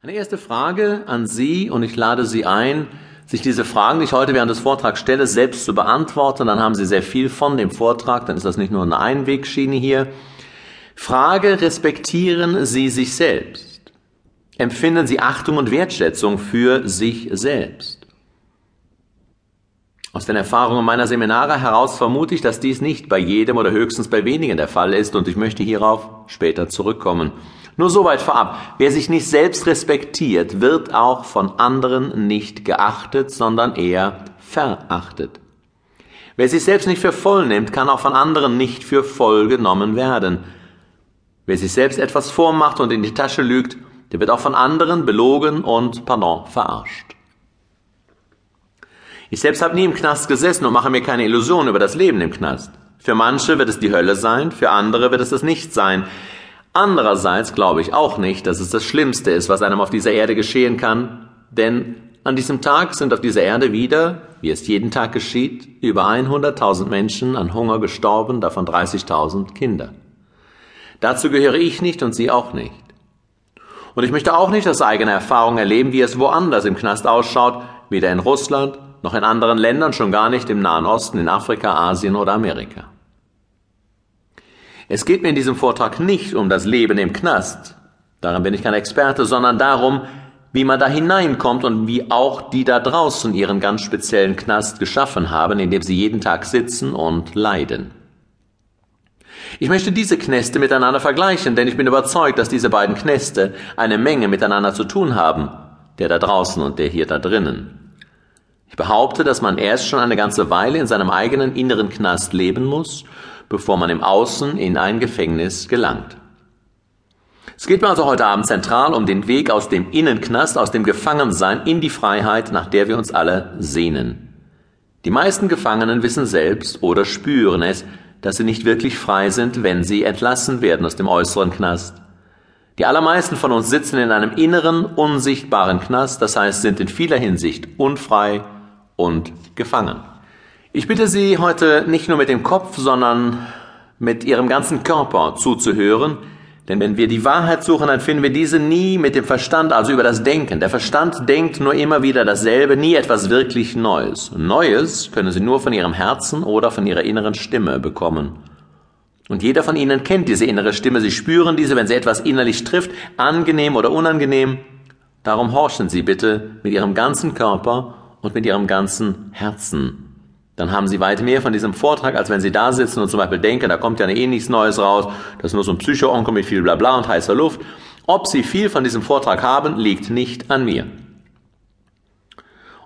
Eine erste Frage an Sie und ich lade Sie ein, sich diese Fragen, die ich heute während des Vortrags stelle, selbst zu beantworten. Dann haben Sie sehr viel von dem Vortrag, dann ist das nicht nur eine Einwegschiene hier. Frage, respektieren Sie sich selbst? Empfinden Sie Achtung und Wertschätzung für sich selbst? Aus den Erfahrungen meiner Seminare heraus vermute ich, dass dies nicht bei jedem oder höchstens bei wenigen der Fall ist und ich möchte hierauf später zurückkommen. Nur soweit vorab. Wer sich nicht selbst respektiert, wird auch von anderen nicht geachtet, sondern eher verachtet. Wer sich selbst nicht für voll nimmt, kann auch von anderen nicht für voll genommen werden. Wer sich selbst etwas vormacht und in die Tasche lügt, der wird auch von anderen belogen und, pardon, verarscht. Ich selbst habe nie im Knast gesessen und mache mir keine Illusionen über das Leben im Knast. Für manche wird es die Hölle sein, für andere wird es es nicht sein. Andererseits glaube ich auch nicht, dass es das Schlimmste ist, was einem auf dieser Erde geschehen kann, denn an diesem Tag sind auf dieser Erde wieder, wie es jeden Tag geschieht, über 100.000 Menschen an Hunger gestorben, davon 30.000 Kinder. Dazu gehöre ich nicht und Sie auch nicht. Und ich möchte auch nicht aus eigener Erfahrung erleben, wie es woanders im Knast ausschaut, weder in Russland noch in anderen Ländern, schon gar nicht im Nahen Osten, in Afrika, Asien oder Amerika. Es geht mir in diesem Vortrag nicht um das Leben im Knast, daran bin ich kein Experte, sondern darum, wie man da hineinkommt und wie auch die da draußen ihren ganz speziellen Knast geschaffen haben, in dem sie jeden Tag sitzen und leiden. Ich möchte diese Knäste miteinander vergleichen, denn ich bin überzeugt, dass diese beiden Knäste eine Menge miteinander zu tun haben, der da draußen und der hier da drinnen. Ich behaupte, dass man erst schon eine ganze Weile in seinem eigenen inneren Knast leben muss bevor man im Außen in ein Gefängnis gelangt. Es geht mir also heute Abend zentral um den Weg aus dem Innenknast, aus dem Gefangensein in die Freiheit, nach der wir uns alle sehnen. Die meisten Gefangenen wissen selbst oder spüren es, dass sie nicht wirklich frei sind, wenn sie entlassen werden aus dem äußeren Knast. Die allermeisten von uns sitzen in einem inneren, unsichtbaren Knast, das heißt sind in vieler Hinsicht unfrei und gefangen. Ich bitte Sie heute nicht nur mit dem Kopf, sondern mit Ihrem ganzen Körper zuzuhören, denn wenn wir die Wahrheit suchen, dann finden wir diese nie mit dem Verstand, also über das Denken. Der Verstand denkt nur immer wieder dasselbe, nie etwas wirklich Neues. Neues können Sie nur von Ihrem Herzen oder von Ihrer inneren Stimme bekommen. Und jeder von Ihnen kennt diese innere Stimme. Sie spüren diese, wenn sie etwas innerlich trifft, angenehm oder unangenehm. Darum horchen Sie bitte mit Ihrem ganzen Körper und mit Ihrem ganzen Herzen dann haben Sie weit mehr von diesem Vortrag, als wenn Sie da sitzen und zum Beispiel denken, da kommt ja eh nichts Neues raus, das ist nur so ein Psycho-Onkel mit viel Blabla und heißer Luft. Ob Sie viel von diesem Vortrag haben, liegt nicht an mir.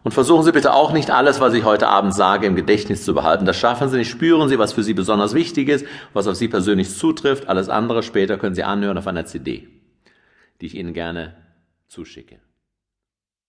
Und versuchen Sie bitte auch nicht alles, was ich heute Abend sage, im Gedächtnis zu behalten. Das schaffen Sie nicht. Spüren Sie, was für Sie besonders wichtig ist, was auf Sie persönlich zutrifft. Alles andere später können Sie anhören auf einer CD, die ich Ihnen gerne zuschicke.